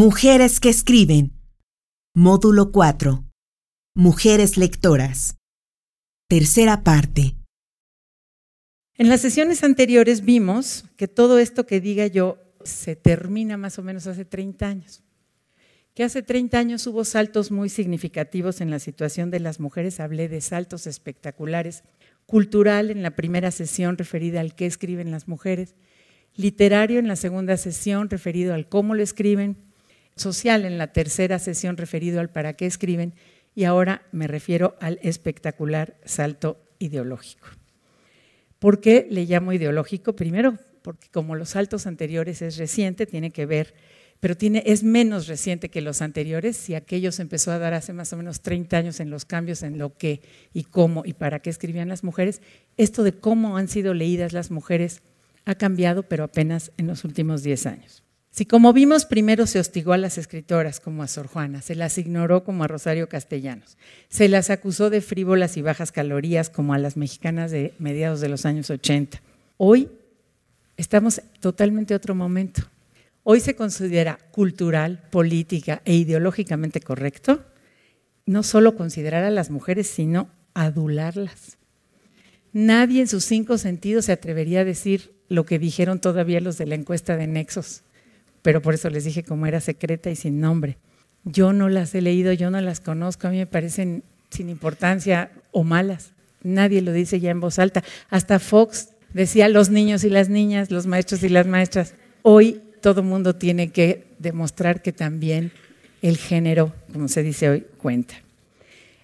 Mujeres que escriben. Módulo 4. Mujeres lectoras. Tercera parte. En las sesiones anteriores vimos que todo esto que diga yo se termina más o menos hace 30 años. Que hace 30 años hubo saltos muy significativos en la situación de las mujeres. Hablé de saltos espectaculares. Cultural en la primera sesión referida al qué escriben las mujeres. Literario en la segunda sesión referido al cómo lo escriben. Social en la tercera sesión referido al para qué escriben. Y ahora me refiero al espectacular salto ideológico. ¿Por qué le llamo ideológico? Primero, porque como los saltos anteriores es reciente, tiene que ver, pero tiene, es menos reciente que los anteriores, si aquello se empezó a dar hace más o menos 30 años en los cambios en lo que y cómo y para qué escribían las mujeres, esto de cómo han sido leídas las mujeres ha cambiado, pero apenas en los últimos 10 años. Si como vimos, primero se hostigó a las escritoras como a Sor Juana, se las ignoró como a Rosario Castellanos, se las acusó de frívolas y bajas calorías como a las mexicanas de mediados de los años 80. Hoy estamos totalmente otro momento. Hoy se considera cultural, política e ideológicamente correcto no solo considerar a las mujeres, sino adularlas. Nadie en sus cinco sentidos se atrevería a decir lo que dijeron todavía los de la encuesta de Nexos pero por eso les dije cómo era secreta y sin nombre. Yo no las he leído, yo no las conozco, a mí me parecen sin importancia o malas. Nadie lo dice ya en voz alta. Hasta Fox decía los niños y las niñas, los maestros y las maestras. Hoy todo mundo tiene que demostrar que también el género, como se dice hoy, cuenta.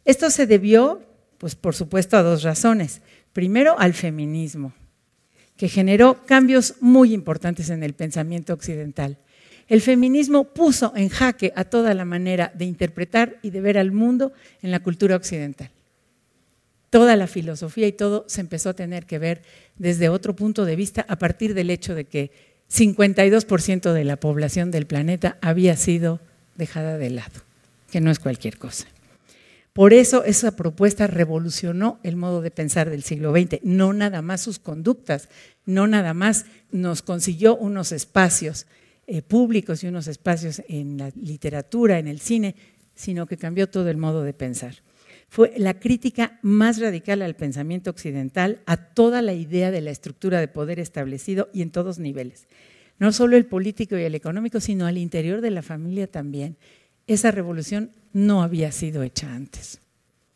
Esto se debió, pues por supuesto, a dos razones. Primero, al feminismo, que generó cambios muy importantes en el pensamiento occidental. El feminismo puso en jaque a toda la manera de interpretar y de ver al mundo en la cultura occidental. Toda la filosofía y todo se empezó a tener que ver desde otro punto de vista a partir del hecho de que 52% de la población del planeta había sido dejada de lado, que no es cualquier cosa. Por eso esa propuesta revolucionó el modo de pensar del siglo XX, no nada más sus conductas, no nada más nos consiguió unos espacios eh, públicos y unos espacios en la literatura, en el cine, sino que cambió todo el modo de pensar. Fue la crítica más radical al pensamiento occidental, a toda la idea de la estructura de poder establecido y en todos niveles. No solo el político y el económico, sino al interior de la familia también. Esa revolución no había sido hecha antes.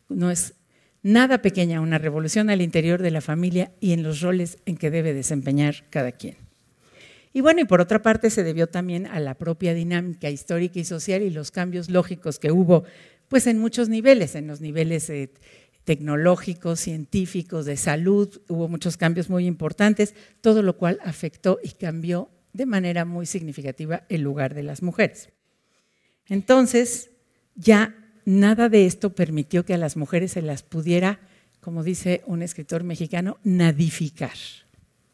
No es nada pequeña una revolución al interior de la familia y en los roles en que debe desempeñar cada quien. Y bueno, y por otra parte se debió también a la propia dinámica histórica y social y los cambios lógicos que hubo, pues en muchos niveles, en los niveles eh, tecnológicos, científicos, de salud, hubo muchos cambios muy importantes, todo lo cual afectó y cambió de manera muy significativa el lugar de las mujeres. Entonces, ya nada de esto permitió que a las mujeres se las pudiera, como dice un escritor mexicano, nadificar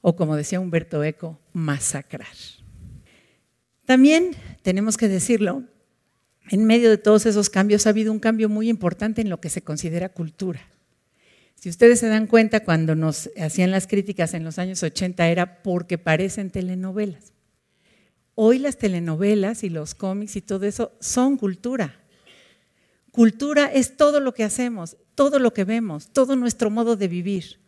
o como decía Humberto Eco, masacrar. También tenemos que decirlo, en medio de todos esos cambios ha habido un cambio muy importante en lo que se considera cultura. Si ustedes se dan cuenta, cuando nos hacían las críticas en los años 80 era porque parecen telenovelas. Hoy las telenovelas y los cómics y todo eso son cultura. Cultura es todo lo que hacemos, todo lo que vemos, todo nuestro modo de vivir.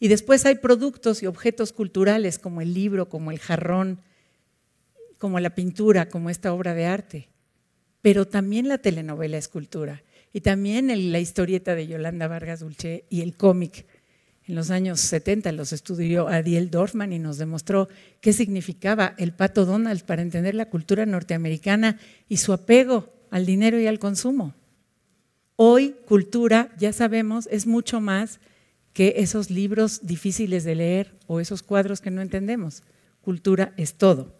Y después hay productos y objetos culturales como el libro, como el jarrón, como la pintura, como esta obra de arte. Pero también la telenovela es cultura. Y también la historieta de Yolanda Vargas Dulce y el cómic. En los años 70 los estudió Adiel Dorfman y nos demostró qué significaba el pato Donald para entender la cultura norteamericana y su apego al dinero y al consumo. Hoy cultura, ya sabemos, es mucho más que esos libros difíciles de leer o esos cuadros que no entendemos. Cultura es todo.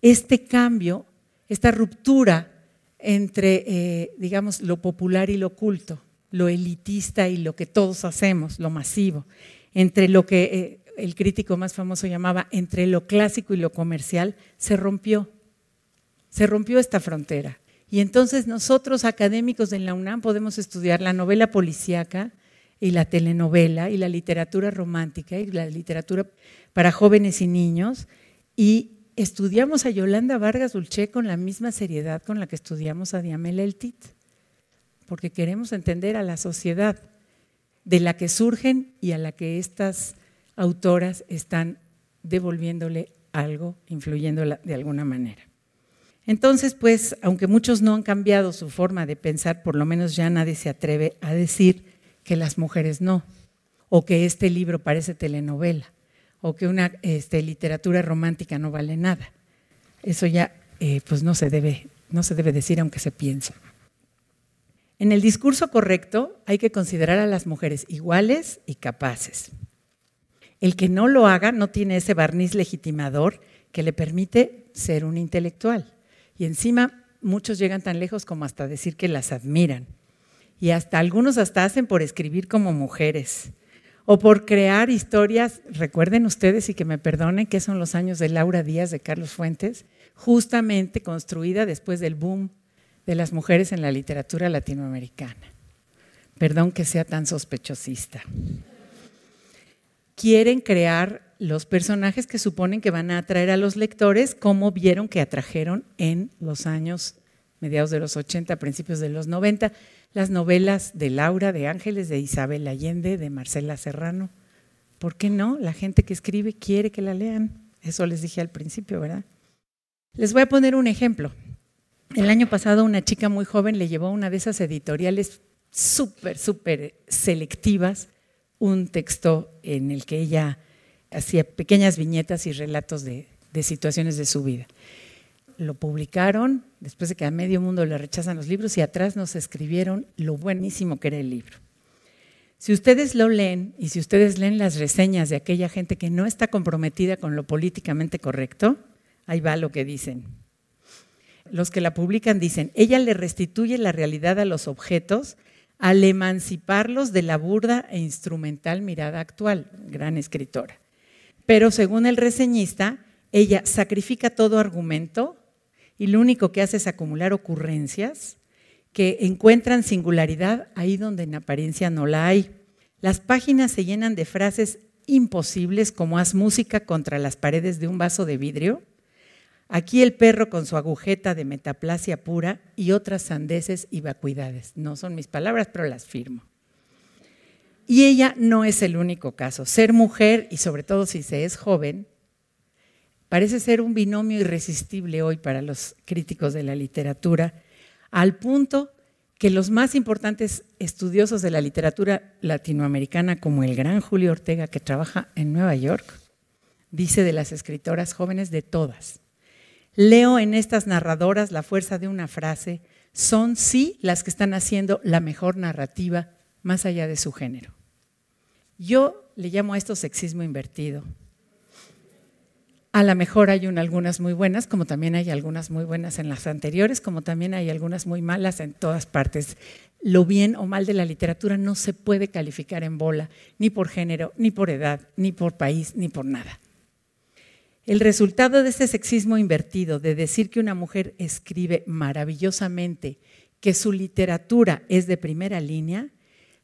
Este cambio, esta ruptura entre, eh, digamos, lo popular y lo culto, lo elitista y lo que todos hacemos, lo masivo, entre lo que eh, el crítico más famoso llamaba entre lo clásico y lo comercial, se rompió. Se rompió esta frontera. Y entonces nosotros, académicos de la UNAM, podemos estudiar la novela policíaca, y la telenovela y la literatura romántica y la literatura para jóvenes y niños y estudiamos a Yolanda Vargas Dulce con la misma seriedad con la que estudiamos a Diamel Eltit, porque queremos entender a la sociedad de la que surgen y a la que estas autoras están devolviéndole algo, influyéndola de alguna manera. Entonces, pues, aunque muchos no han cambiado su forma de pensar, por lo menos ya nadie se atreve a decir que las mujeres no, o que este libro parece telenovela, o que una este, literatura romántica no vale nada. Eso ya, eh, pues, no se debe, no se debe decir, aunque se piense. En el discurso correcto hay que considerar a las mujeres iguales y capaces. El que no lo haga no tiene ese barniz legitimador que le permite ser un intelectual. Y encima muchos llegan tan lejos como hasta decir que las admiran. Y hasta algunos hasta hacen por escribir como mujeres o por crear historias, recuerden ustedes y que me perdonen que son los años de Laura Díaz de Carlos Fuentes, justamente construida después del boom de las mujeres en la literatura latinoamericana. Perdón que sea tan sospechosista quieren crear los personajes que suponen que van a atraer a los lectores, como vieron que atrajeron en los años mediados de los 80, principios de los 90, las novelas de Laura, de Ángeles, de Isabel Allende, de Marcela Serrano. ¿Por qué no? La gente que escribe quiere que la lean. Eso les dije al principio, ¿verdad? Les voy a poner un ejemplo. El año pasado una chica muy joven le llevó una de esas editoriales súper, súper selectivas un texto en el que ella hacía pequeñas viñetas y relatos de, situaciones de su vida. Lo publicaron después de que a medio mundo le rechazan los libros y atrás nos escribieron lo buenísimo que era el libro. Si ustedes lo leen y si ustedes leen las reseñas de aquella gente que no está comprometida con lo políticamente correcto, ahí va lo que dicen. Los que la publican dicen, ella le restituye la realidad a los objetos al emanciparlos de la burda e instrumental mirada actual, gran escritora. Pero según el reseñista, ella sacrifica todo argumento y lo único que hace es acumular ocurrencias que encuentran singularidad ahí donde en apariencia no la hay. Las páginas se llenan de frases imposibles como haz música contra las paredes de un vaso de vidrio Aquí el perro con su agujeta de metaplasia pura y otras sandeces y vacuidades. No son mis palabras, pero las firmo. Y ella no es el único caso. Ser mujer, y sobre todo si se es joven, parece ser un binomio irresistible hoy para los críticos de la literatura, al punto que los más importantes estudiosos de la literatura latinoamericana, como el gran Julio Ortega, que trabaja en Nueva York, dice de las escritoras jóvenes de todas, Leo en estas narradoras la fuerza de una frase, son sí las que están haciendo la mejor narrativa más allá de su género. Yo le llamo a esto sexismo invertido. A lo mejor hay algunas muy buenas, como también hay algunas muy buenas en las anteriores, como también hay algunas muy malas en todas partes. Lo bien o mal de la literatura no se puede calificar en bola, ni por género, ni por edad, ni por país, ni por nada. El resultado de ese sexismo invertido, de decir que una mujer escribe maravillosamente, que su literatura es de primera línea,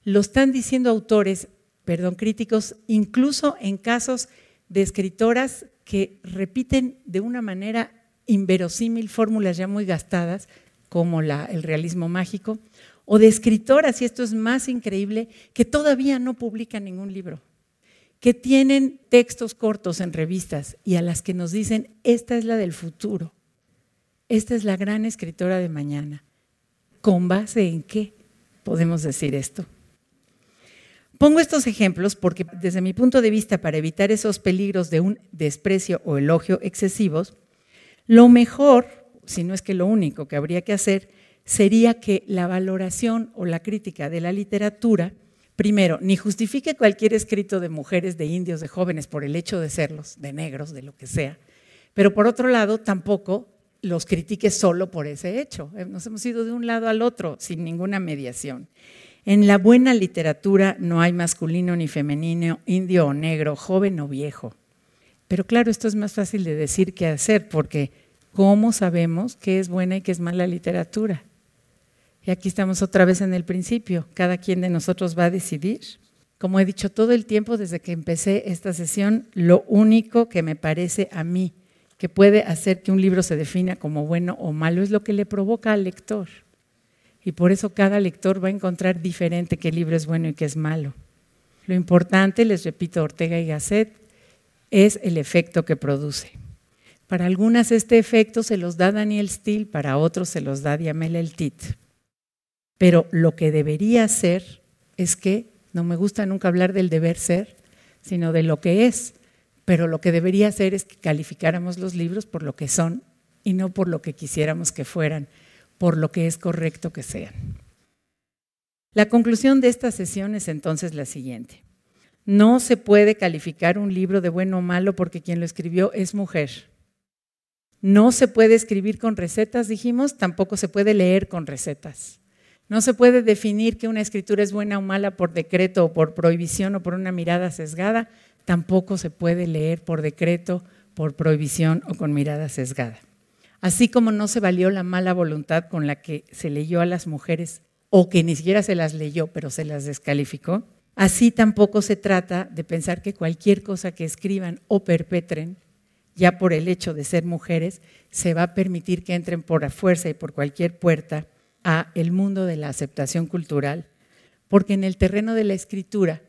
lo están diciendo autores, perdón, críticos, incluso en casos de escritoras que repiten de una manera inverosímil fórmulas ya muy gastadas, como el realismo mágico, o de escritoras, y esto es más increíble, que todavía no publican ningún libro que tienen textos cortos en revistas y a las que nos dicen, esta es la del futuro, esta es la gran escritora de mañana. ¿Con base en qué podemos decir esto? Pongo estos ejemplos porque desde mi punto de vista, para evitar esos peligros de un desprecio o elogio excesivos, lo mejor, si no es que lo único que habría que hacer, sería que la valoración o la crítica de la literatura primero, ni justifique cualquier escrito de mujeres, de indios, de jóvenes por el hecho de serlos, de negros, de lo que sea, pero por otro lado tampoco los critique solo por ese hecho. Eh, nos hemos ido de un lado al otro sin ninguna mediación. En la buena literatura no hay masculino ni femenino, indio o negro, joven o viejo. Pero claro, esto es más fácil de decir que hacer, porque ¿cómo sabemos qué es buena y qué es mala literatura? Y aquí estamos otra vez en el principio. Cada quien de nosotros va a decidir. Como he dicho todo el tiempo desde que empecé esta sesión, lo único que me parece a mí que puede hacer que un libro se defina como bueno o malo es lo que le provoca al lector. Y por eso cada lector va a encontrar diferente qué libro es bueno y qué es malo. Lo importante, les repito, Ortega y Gasset, es el efecto que produce. Para algunas este efecto se los da Daniel Steele, para otros se los da Diamel El Tit. Pero lo que debería ser es que, no me gusta nunca hablar del deber ser, sino de lo que es, pero lo que debería ser es que calificáramos los libros por lo que son y no por lo que quisiéramos que fueran, por lo que es correcto que sean. La conclusión de esta sesión es entonces la siguiente. No se puede calificar un libro de bueno o malo porque quien lo escribió es mujer. No se puede escribir con recetas, dijimos, tampoco se puede leer con recetas. No se puede definir que una escritura es buena o mala por decreto o por prohibición o por una mirada sesgada, tampoco se puede leer por decreto, por prohibición o con mirada sesgada. Así como no se valió la mala voluntad con la que se leyó a las mujeres o que ni siquiera se las leyó, pero se las descalificó, así tampoco se trata de pensar que cualquier cosa que escriban o perpetren, ya por el hecho de ser mujeres, se va a permitir que entren por la fuerza y por cualquier puerta a el mundo de la aceptación cultural, porque en el terreno de la escritura,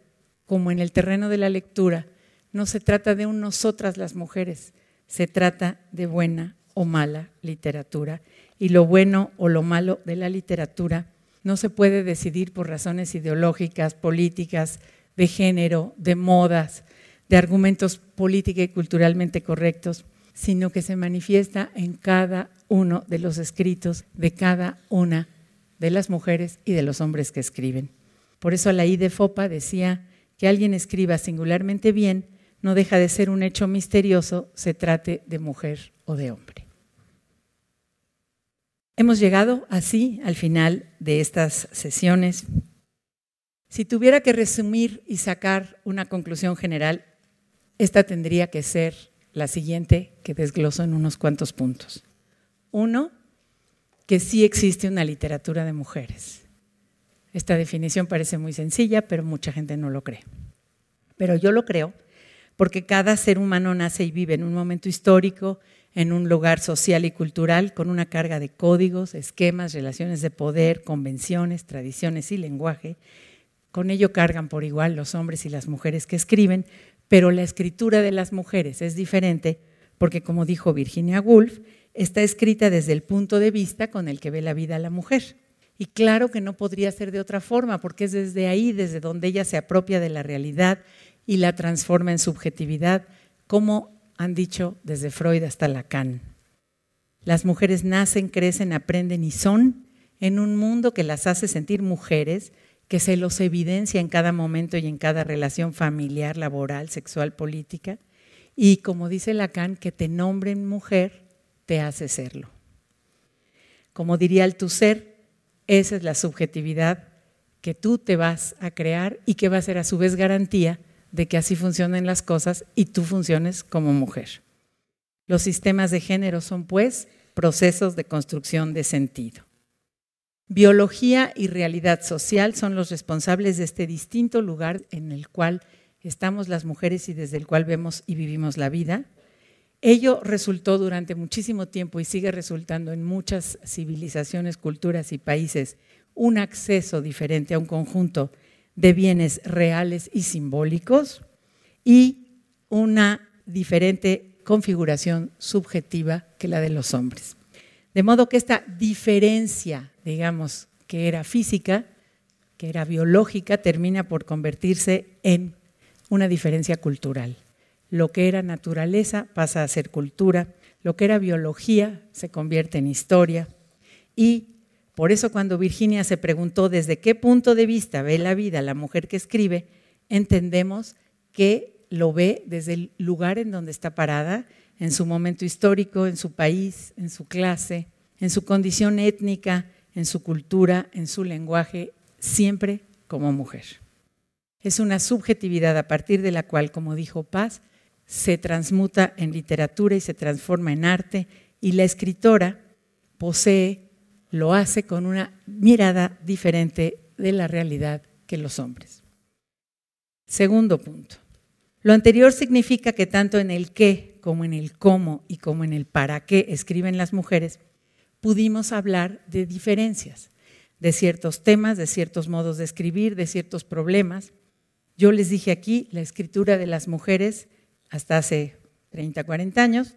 como en el terreno de la lectura, no se trata de un nosotras las mujeres, se trata de buena o mala literatura. Y lo bueno o lo malo de la literatura no se puede decidir por razones ideológicas, políticas, de género, de modas, de argumentos política y culturalmente correctos, sino que se manifiesta en cada uno de los escritos de cada una de las mujeres y de los hombres que escriben. Por eso la I de Fopa decía que alguien escriba singularmente bien no deja de ser un hecho misterioso, se trate de mujer o de hombre. Hemos llegado así al final de estas sesiones. Si tuviera que resumir y sacar una conclusión general, esta tendría que ser la siguiente que desgloso en unos cuantos puntos. Uno, que sí existe una literatura de mujeres. Esta definición parece muy sencilla, pero mucha gente no lo cree. Pero yo lo creo porque cada ser humano nace y vive en un momento histórico, en un lugar social y cultural, con una carga de códigos, esquemas, relaciones de poder, convenciones, tradiciones y lenguaje. Con ello cargan por igual los hombres y las mujeres que escriben, pero la escritura de las mujeres es diferente porque, como dijo Virginia Woolf, está escrita desde el punto de vista con el que ve la vida la mujer. Y claro que no podría ser de otra forma, porque es desde ahí, desde donde ella se apropia de la realidad y la transforma en subjetividad, como han dicho desde Freud hasta Lacan. Las mujeres nacen, crecen, aprenden y son en un mundo que las hace sentir mujeres, que se los evidencia en cada momento y en cada relación familiar, laboral, sexual, política, y como dice Lacan, que te nombren mujer te hace serlo. Como diría el tu ser, esa es la subjetividad que tú te vas a crear y que va a ser a su vez garantía de que así funcionen las cosas y tú funciones como mujer. Los sistemas de género son, pues, procesos de construcción de sentido. Biología y realidad social son los responsables de este distinto lugar en el cual estamos las mujeres y desde el cual vemos y vivimos la vida. Ello resultó durante muchísimo tiempo y sigue resultando en muchas civilizaciones, culturas y países un acceso diferente a un conjunto de bienes reales y simbólicos y una diferente configuración subjetiva que la de los hombres. De modo que esta diferencia, digamos, que era física, que era biológica, termina por convertirse en una diferencia cultural. Lo que era naturaleza pasa a ser cultura, lo que era biología se convierte en historia y por eso cuando Virginia se preguntó desde qué punto de vista ve la vida la mujer que escribe, entendemos que lo ve desde el lugar en donde está parada, en su momento histórico, en su país, en su clase, en su condición étnica, en su cultura, en su lenguaje, siempre como mujer. Es una subjetividad a partir de la cual, como dijo Paz, se transmuta en literatura y se transforma en arte y la escritora posee lo hace con una mirada diferente de la realidad que los hombres. Segundo punto. Lo anterior significa que tanto en el qué como en el cómo y como en el para qué escriben las mujeres, pudimos hablar de diferencias, de ciertos temas, de ciertos modos de escribir, de ciertos problemas. Yo les dije aquí, la escritura de las mujeres hasta hace 30, 40 años,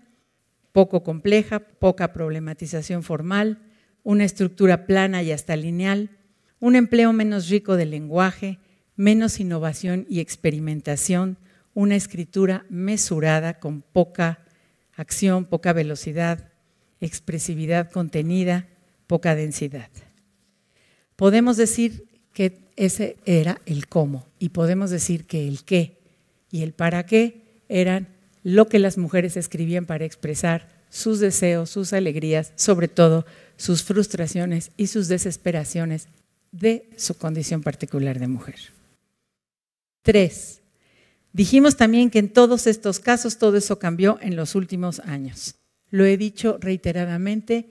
poco compleja, poca problematización formal, una estructura plana y hasta lineal, un empleo menos rico del lenguaje, menos innovación y experimentación, una escritura mesurada con poca acción, poca velocidad, expresividad contenida, poca densidad. Podemos decir que ese era el cómo y podemos decir que el qué y el para qué eran lo que las mujeres escribían para expresar sus deseos, sus alegrías, sobre todo sus frustraciones y sus desesperaciones de su condición particular de mujer. Tres, dijimos también que en todos estos casos todo eso cambió en los últimos años. Lo he dicho reiteradamente,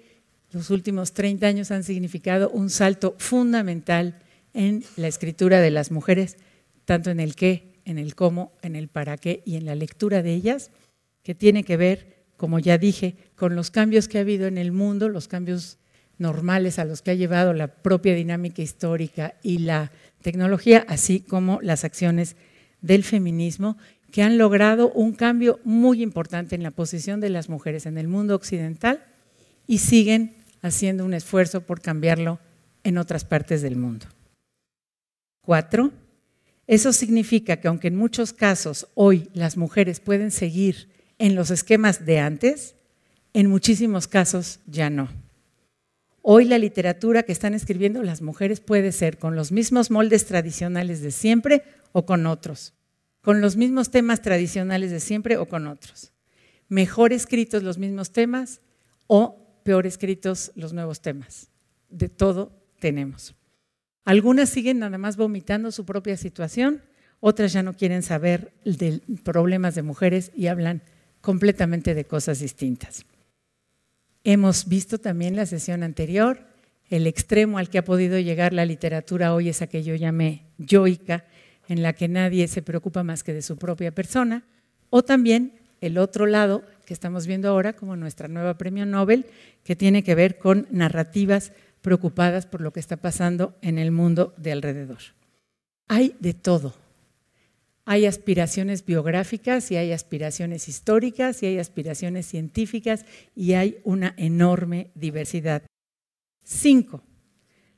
los últimos 30 años han significado un salto fundamental en la escritura de las mujeres, tanto en el qué, en el cómo, en el para qué y en la lectura de ellas, que tiene que ver, como ya dije, con los cambios que ha habido en el mundo, los cambios normales a los que ha llevado la propia dinámica histórica y la tecnología, así como las acciones del feminismo, que han logrado un cambio muy importante en la posición de las mujeres en el mundo occidental y siguen haciendo un esfuerzo por cambiarlo en otras partes del mundo. Cuatro, eso significa que aunque en muchos casos hoy las mujeres pueden seguir en los esquemas de antes, en muchísimos casos ya no. Hoy la literatura que están escribiendo las mujeres puede ser con los mismos moldes tradicionales de siempre o con otros, con los mismos temas tradicionales de siempre o con otros. Mejor escritos los mismos temas o peor escritos los nuevos temas. De todo tenemos. Algunas siguen nada más vomitando su propia situación, otras ya no quieren saber de problemas de mujeres y hablan completamente de cosas distintas. Hemos visto también la sesión anterior, el extremo al que ha podido llegar la literatura hoy es a que yo llamé yoica, en la que nadie se preocupa más que de su propia persona, o también el otro lado que estamos viendo ahora como nuestra nueva premio Nobel, que tiene que ver con narrativas preocupadas por lo que está pasando en el mundo de alrededor. Hay de todo, hay aspiraciones biográficas y hay aspiraciones históricas y hay aspiraciones científicas y hay una enorme diversidad. Cinco.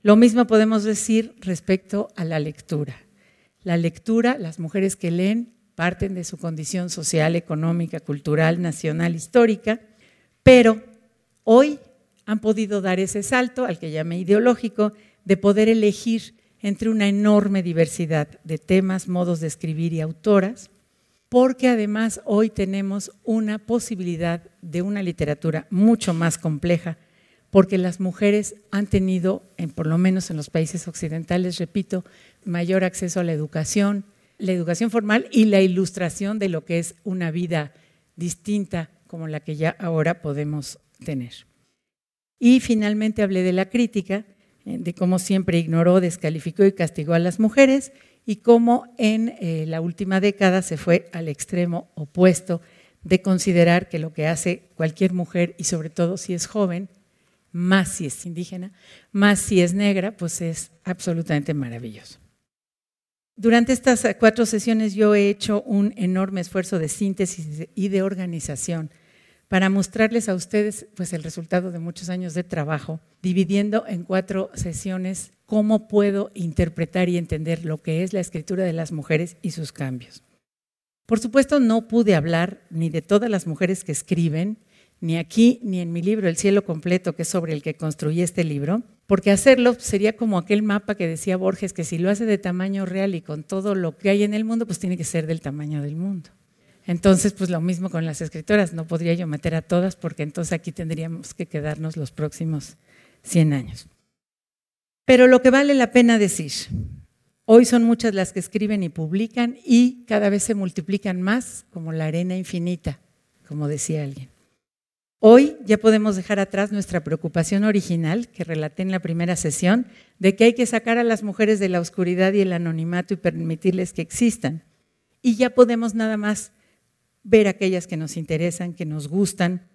Lo mismo podemos decir respecto a la lectura. La lectura, las mujeres que leen parten de su condición social, económica, cultural, nacional, histórica, pero hoy han podido dar ese salto al que llamé ideológico de poder elegir entre una enorme diversidad de temas, modos de escribir y autoras, porque además hoy tenemos una posibilidad de una literatura mucho más compleja, porque las mujeres han tenido, por lo menos en los países occidentales, repito, mayor acceso a la educación, la educación formal y la ilustración de lo que es una vida distinta como la que ya ahora podemos tener. Y finalmente hablé de la crítica, de cómo siempre ignoró, descalificó y castigó a las mujeres y cómo en eh, la última década se fue al extremo opuesto de considerar que lo que hace cualquier mujer, y sobre todo si es joven, más si es indígena, más si es negra, pues es absolutamente maravilloso. Durante estas cuatro sesiones yo he hecho un enorme esfuerzo de síntesis y de organización para mostrarles a ustedes pues, el resultado de muchos años de trabajo, dividiendo en cuatro sesiones cómo puedo interpretar y entender lo que es la escritura de las mujeres y sus cambios. Por supuesto, no pude hablar ni de todas las mujeres que escriben, ni aquí, ni en mi libro El cielo completo, que es sobre el que construí este libro, porque hacerlo sería como aquel mapa que decía Borges, que si lo hace de tamaño real y con todo lo que hay en el mundo, pues tiene que ser del tamaño del mundo. Entonces, pues lo mismo con las escritoras, no podría yo meter a todas porque entonces aquí tendríamos que quedarnos los próximos 100 años. Pero lo que vale la pena decir, hoy son muchas las que escriben y publican y cada vez se multiplican más como la arena infinita, como decía alguien. Hoy ya podemos dejar atrás nuestra preocupación original, que relaté en la primera sesión, de que hay que sacar a las mujeres de la oscuridad y el anonimato y permitirles que existan. Y ya podemos nada más ver aquellas que nos interesan, que nos gustan,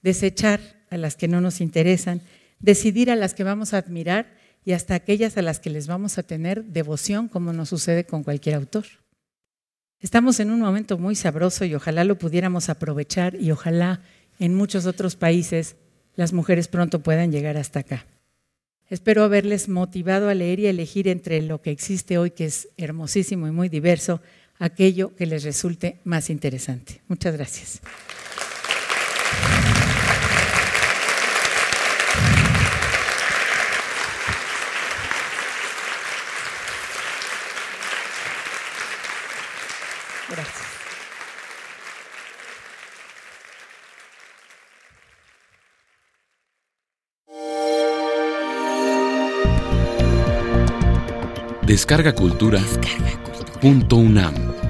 desechar a las que no nos interesan, decidir a las que vamos a admirar y hasta aquellas a las que les vamos a tener devoción, como nos sucede con cualquier autor. Estamos en un momento muy sabroso y ojalá lo pudiéramos aprovechar y ojalá en muchos otros países las mujeres pronto puedan llegar hasta acá. Espero haberles motivado a leer y elegir entre lo que existe hoy, que es hermosísimo y muy diverso, aquello que les resulte más interesante. Muchas gracias. Descarga Cultura. Punto UNAM.